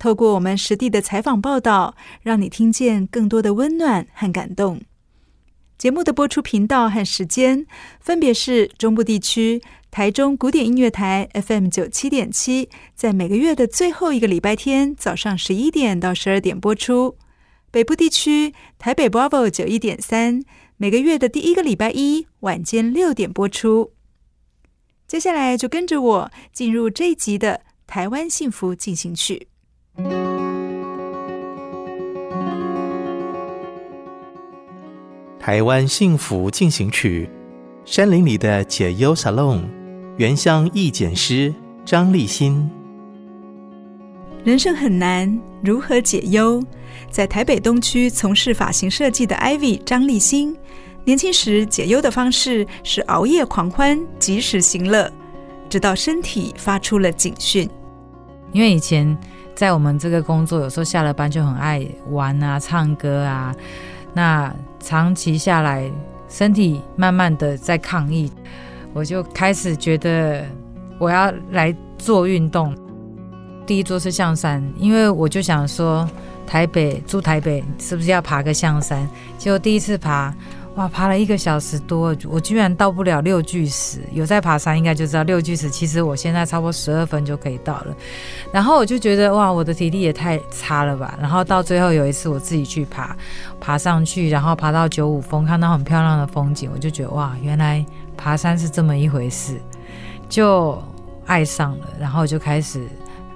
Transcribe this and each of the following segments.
透过我们实地的采访报道，让你听见更多的温暖和感动。节目的播出频道和时间分别是中部地区台中古典音乐台 FM 九七点七，在每个月的最后一个礼拜天早上十一点到十二点播出；北部地区台北 Bravo 九一点三，每个月的第一个礼拜一晚间六点播出。接下来就跟着我进入这一集的《台湾幸福进行曲》。台湾幸福进行曲，山林里的解忧沙龙，原乡义剪师张立新。人生很难，如何解忧？在台北东区从事发型设计的 Ivy 张立新，年轻时解忧的方式是熬夜狂欢，及时行乐，直到身体发出了警讯。因为以前。在我们这个工作，有时候下了班就很爱玩啊、唱歌啊。那长期下来，身体慢慢的在抗议，我就开始觉得我要来做运动。第一座是象山，因为我就想说，台北住台北是不是要爬个象山？结果第一次爬。哇，爬了一个小时多，我居然到不了六巨石。有在爬山应该就知道，六巨石其实我现在差不多十二分就可以到了。然后我就觉得哇，我的体力也太差了吧。然后到最后有一次我自己去爬，爬上去，然后爬到九五峰，看到很漂亮的风景，我就觉得哇，原来爬山是这么一回事，就爱上了，然后就开始。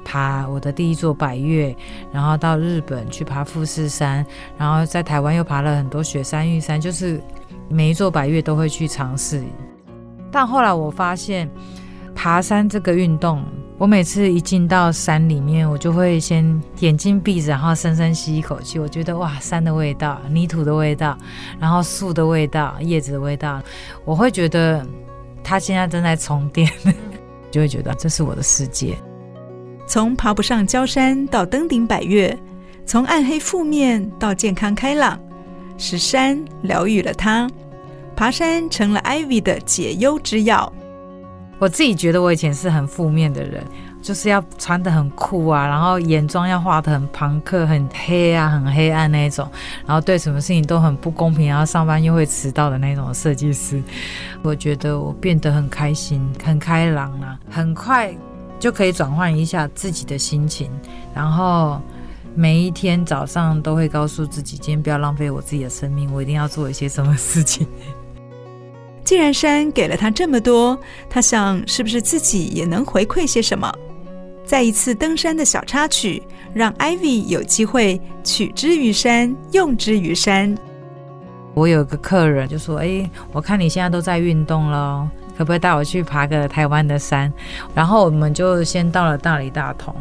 爬我的第一座百岳，然后到日本去爬富士山，然后在台湾又爬了很多雪山、玉山，就是每一座百岳都会去尝试。但后来我发现，爬山这个运动，我每次一进到山里面，我就会先眼睛闭着，然后深深吸一口气。我觉得哇，山的味道、泥土的味道，然后树的味道、叶子的味道，我会觉得它现在正在充电，就会觉得这是我的世界。从爬不上焦山到登顶百岳，从暗黑负面到健康开朗，是山疗愈了他，爬山成了 Ivy 的解忧之药。我自己觉得我以前是很负面的人，就是要穿得很酷啊，然后眼妆要画得很朋克、很黑啊、很黑暗那种，然后对什么事情都很不公平，然后上班又会迟到的那种设计师。我觉得我变得很开心、很开朗啊，很快。就可以转换一下自己的心情，然后每一天早上都会告诉自己，今天不要浪费我自己的生命，我一定要做一些什么事情。既然山给了他这么多，他想是不是自己也能回馈些什么？再一次登山的小插曲，让 Ivy 有机会取之于山，用之于山。我有个客人就说：“哎，我看你现在都在运动了。”可不可以带我去爬个台湾的山？然后我们就先到了大理大同，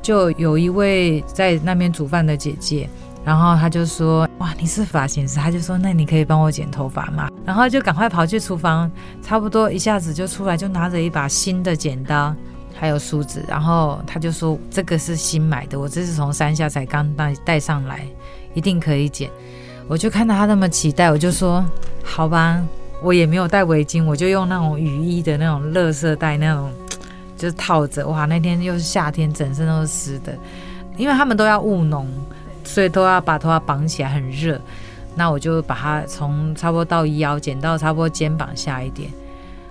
就有一位在那边煮饭的姐姐，然后她就说：“哇，你是发型师？”她就说：“那你可以帮我剪头发吗？”然后就赶快跑去厨房，差不多一下子就出来，就拿着一把新的剪刀，还有梳子，然后她就说：“这个是新买的，我这是从山下才刚带带上来，一定可以剪。”我就看到他那么期待，我就说好吧，我也没有带围巾，我就用那种雨衣的那种垃圾袋那种，就是套着。哇，那天又是夏天，整身都是湿的，因为他们都要务农，所以都要把头发绑起来，很热。那我就把它从差不多到腰剪到差不多肩膀下一点，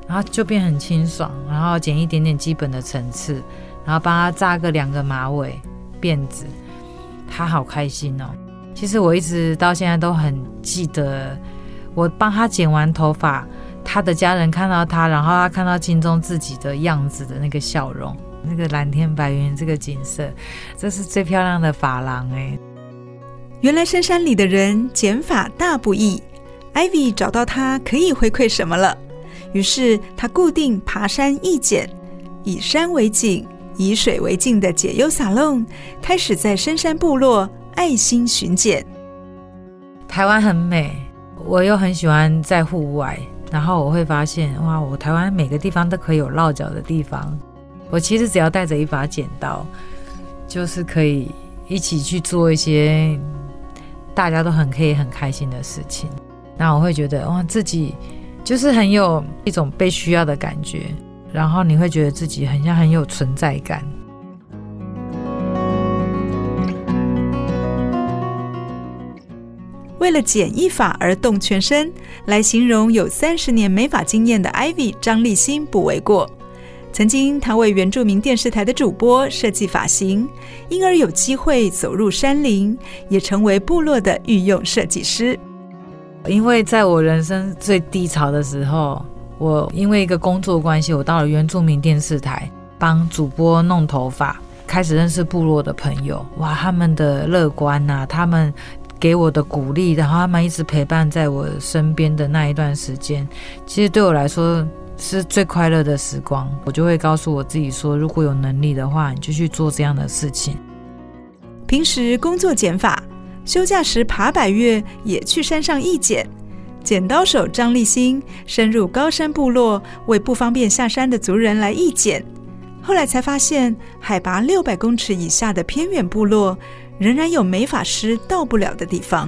然后就变很清爽，然后剪一点点基本的层次，然后帮他扎个两个马尾辫子，他好开心哦。其实我一直到现在都很记得，我帮他剪完头发，他的家人看到他，然后他看到镜中自己的样子的那个笑容，那个蓝天白云这个景色，这是最漂亮的发廊哎。原来深山里的人剪发大不易，Ivy 找到他可以回馈什么了，于是他固定爬山一剪，以山为景，以水为镜的解忧沙龙，开始在深山部落。爱心巡检，台湾很美，我又很喜欢在户外，然后我会发现，哇，我台湾每个地方都可以有落脚的地方。我其实只要带着一把剪刀，就是可以一起去做一些大家都很可以很开心的事情。那我会觉得，哇，自己就是很有一种被需要的感觉，然后你会觉得自己很像很有存在感。为了剪一发而动全身，来形容有三十年美发经验的 Ivy 张立新不为过。曾经，他为原住民电视台的主播设计发型，因而有机会走入山林，也成为部落的御用设计师。因为在我人生最低潮的时候，我因为一个工作关系，我到了原住民电视台帮主播弄头发，开始认识部落的朋友。哇，他们的乐观呐、他们。给我的鼓励，然后他们一直陪伴在我身边的那一段时间，其实对我来说是最快乐的时光。我就会告诉我自己说，如果有能力的话，你就去做这样的事情。平时工作减法，休假时爬百岳也去山上一剪。剪刀手张立新深入高山部落，为不方便下山的族人来义剪。后来才发现，海拔六百公尺以下的偏远部落。仍然有美发师到不了的地方。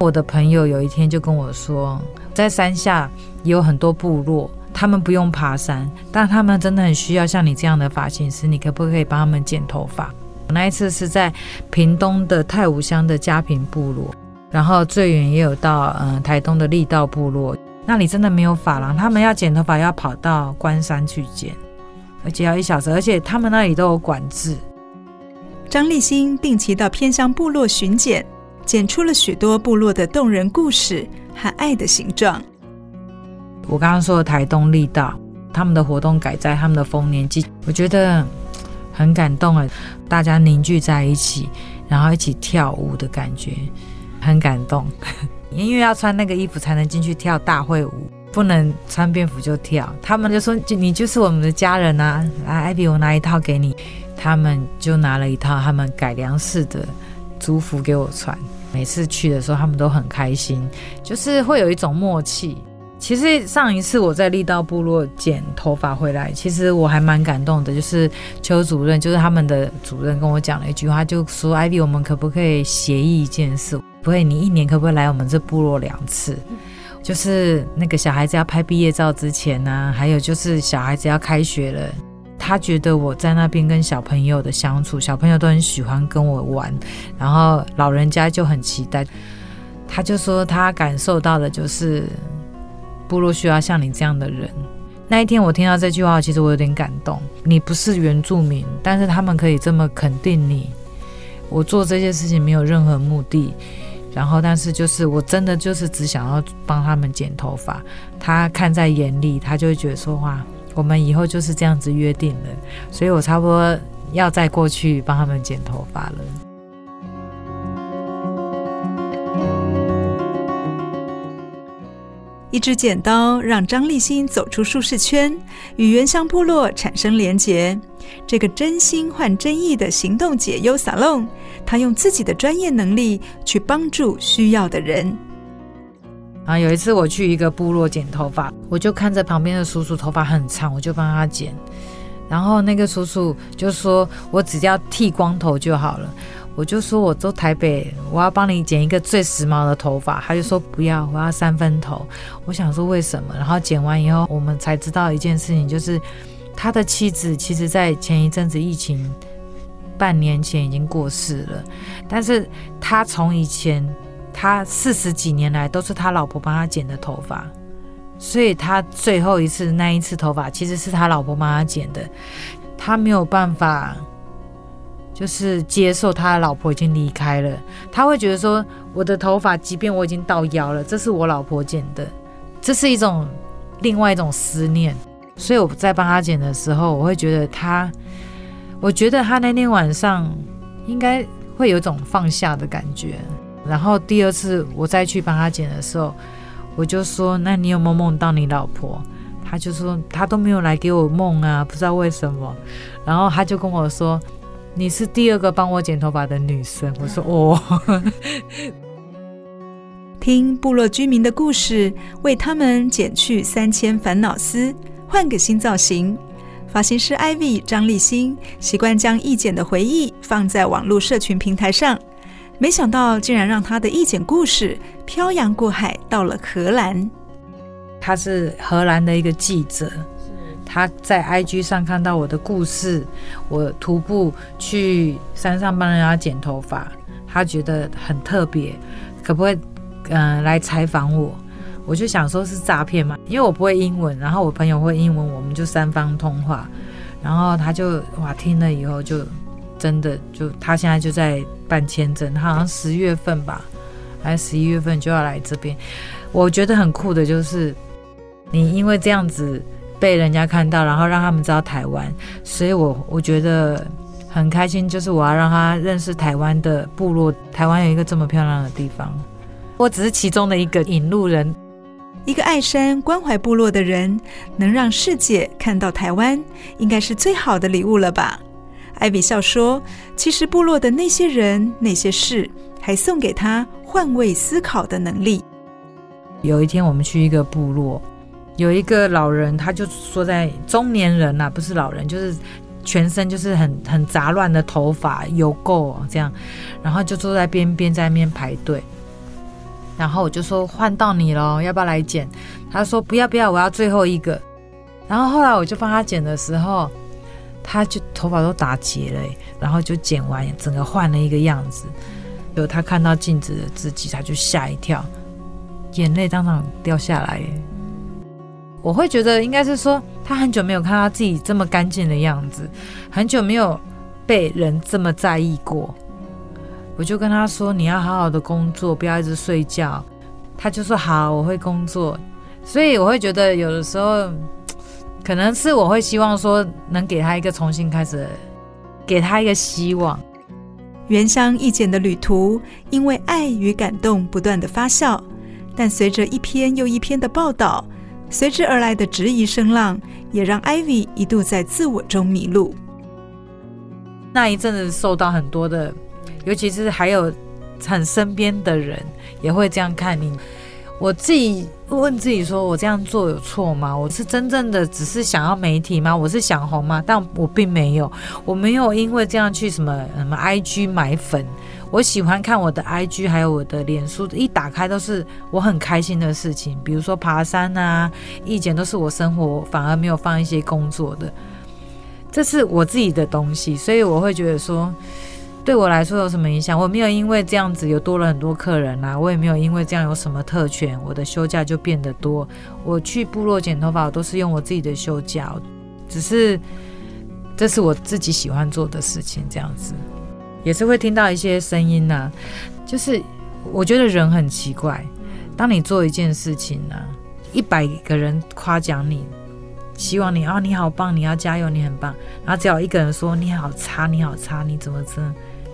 我的朋友有一天就跟我说，在山下也有很多部落，他们不用爬山，但他们真的很需要像你这样的发型师，你可不可以帮他们剪头发？那一次是在屏东的太武乡的家平部落，然后最远也有到嗯、台东的力道部落，那里真的没有发廊，他们要剪头发要跑到关山去剪，而且要一小时，而且他们那里都有管制。张立新定期到偏乡部落巡检，检出了许多部落的动人故事和爱的形状。我刚刚说的台东力道，他们的活动改在他们的丰年祭，我觉得很感动啊！大家凝聚在一起，然后一起跳舞的感觉，很感动。因为要穿那个衣服才能进去跳大会舞，不能穿便服就跳。他们就说：“就你就是我们的家人啊！”来艾比我拿一套给你。他们就拿了一套他们改良式的族服给我穿，每次去的时候他们都很开心，就是会有一种默契。其实上一次我在力道部落剪头发回来，其实我还蛮感动的，就是邱主任，就是他们的主任跟我讲了一句话，就说：“Ivy，我们可不可以协议一件事？不会，你一年可不可以来我们这部落两次？就是那个小孩子要拍毕业照之前呢、还有就是小孩子要开学了。”他觉得我在那边跟小朋友的相处，小朋友都很喜欢跟我玩，然后老人家就很期待。他就说他感受到的就是部落需要像你这样的人。那一天我听到这句话，其实我有点感动。你不是原住民，但是他们可以这么肯定你。我做这些事情没有任何目的，然后但是就是我真的就是只想要帮他们剪头发。他看在眼里，他就会觉得说话。我们以后就是这样子约定了，所以我差不多要再过去帮他们剪头发了。一支剪刀让张立新走出舒适圈，与原乡部落产生连结。这个真心换真意的行动解忧沙龙，他用自己的专业能力去帮助需要的人。啊，有一次我去一个部落剪头发，我就看着旁边的叔叔头发很长，我就帮他剪。然后那个叔叔就说：“我只要剃光头就好了。”我就说我做台北，我要帮你剪一个最时髦的头发，他就说不要，我要三分头。我想说为什么？然后剪完以后，我们才知道一件事情，就是他的妻子其实在前一阵子疫情半年前已经过世了，但是他从以前他四十几年来都是他老婆帮他剪的头发，所以他最后一次那一次头发其实是他老婆帮他剪的，他没有办法。就是接受他的老婆已经离开了，他会觉得说，我的头发即便我已经到腰了，这是我老婆剪的，这是一种另外一种思念。所以我在帮他剪的时候，我会觉得他，我觉得他那天晚上应该会有一种放下的感觉。然后第二次我再去帮他剪的时候，我就说：“那你有没有梦到你老婆？”他就说：“他都没有来给我梦啊，不知道为什么。”然后他就跟我说。你是第二个帮我剪头发的女生，我说哦。听部落居民的故事，为他们剪去三千烦恼丝，换个新造型。发型师 Ivy 张立新习惯将易剪的回忆放在网络社群平台上，没想到竟然让他的一剪故事漂洋过海到了荷兰。他是荷兰的一个记者。他在 IG 上看到我的故事，我徒步去山上帮人家剪头发，他觉得很特别，可不可以嗯、呃、来采访我？我就想说是诈骗嘛，因为我不会英文，然后我朋友会英文，我们就三方通话，然后他就哇听了以后就真的就他现在就在办签证，他好像十月份吧，还是十一月份就要来这边。我觉得很酷的就是你因为这样子。被人家看到，然后让他们知道台湾，所以我我觉得很开心，就是我要让他认识台湾的部落，台湾有一个这么漂亮的地方。我只是其中的一个引路人，一个爱山关怀部落的人，能让世界看到台湾，应该是最好的礼物了吧？艾比笑说：“其实部落的那些人、那些事，还送给他换位思考的能力。”有一天，我们去一个部落。有一个老人，他就说在中年人呐、啊，不是老人，就是全身就是很很杂乱的头发，有够这样，然后就坐在边边在那边排队，然后我就说换到你了，要不要来剪？他说不要不要，我要最后一个。然后后来我就帮他剪的时候，他就头发都打结了，然后就剪完，整个换了一个样子。有他看到镜子的自己，他就吓一跳，眼泪当场掉下来。我会觉得应该是说，他很久没有看到自己这么干净的样子，很久没有被人这么在意过。我就跟他说：“你要好好的工作，不要一直睡觉。”他就说：“好，我会工作。”所以我会觉得有的时候，可能是我会希望说，能给他一个重新开始，给他一个希望。原乡一剪的旅途，因为爱与感动不断的发酵，但随着一篇又一篇的报道。随之而来的质疑声浪，也让 Ivy 一度在自我中迷路。那一阵子受到很多的，尤其是还有很身边的人也会这样看你。我自己问自己说：我这样做有错吗？我是真正的只是想要媒体吗？我是想红吗？但我并没有，我没有因为这样去什么什么 IG 买粉。我喜欢看我的 IG，还有我的脸书，一打开都是我很开心的事情，比如说爬山啊，义剪都是我生活，反而没有放一些工作的，这是我自己的东西，所以我会觉得说，对我来说有什么影响？我没有因为这样子有多了很多客人啊，我也没有因为这样有什么特权，我的休假就变得多。我去部落剪头发，我都是用我自己的休假，只是这是我自己喜欢做的事情，这样子。也是会听到一些声音呐、啊，就是我觉得人很奇怪，当你做一件事情呢、一百个人夸奖你，希望你啊、你好棒，你要加油，你很棒，然后只要一个人说你好差，你好差，你怎么这，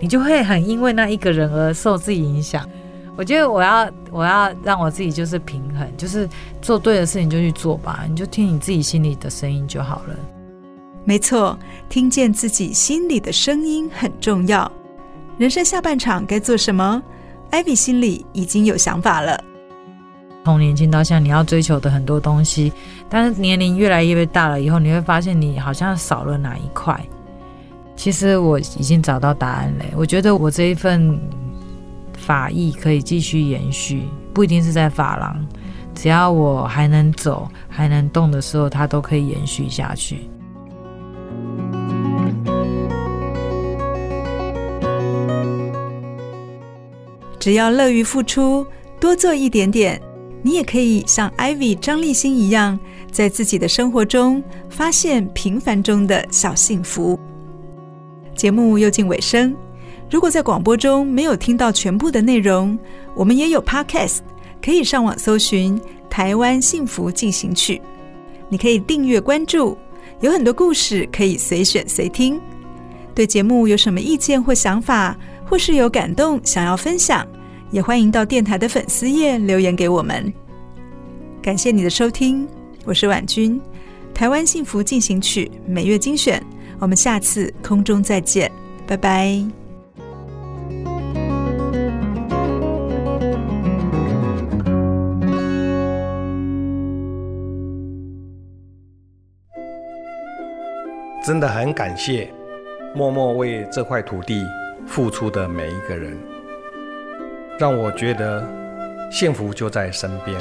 你就会很因为那一个人而受自己影响。我觉得我要我要让我自己就是平衡，就是做对的事情就去做吧，你就听你自己心里的声音就好了。没错，听见自己心里的声音很重要。人生下半场该做什么？Ivy 心里已经有想法了。从年轻到现在，你要追求的很多东西，但是年龄越来越大了以后，你会发现你好像少了哪一块。其实我已经找到答案了。我觉得我这一份法艺可以继续延续，不一定是在发廊，只要我还能走、还能动的时候，它都可以延续下去。只要乐于付出，多做一点点，你也可以像 Ivy 张立新一样，在自己的生活中发现平凡中的小幸福。节目又近尾声，如果在广播中没有听到全部的内容，我们也有 Podcast，可以上网搜寻《台湾幸福进行曲》，你可以订阅关注，有很多故事可以随选随听。对节目有什么意见或想法，或是有感动想要分享，也欢迎到电台的粉丝页留言给我们。感谢你的收听，我是婉君，台湾幸福进行曲每月精选，我们下次空中再见，拜拜。真的很感谢默默为这块土地付出的每一个人。让我觉得幸福就在身边。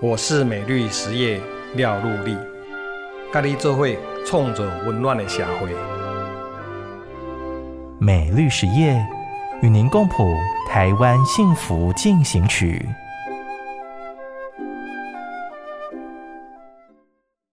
我是美绿实业廖禄立，咖喱做会创造温暖的社会。美丽实业与您共谱台湾幸福进行曲。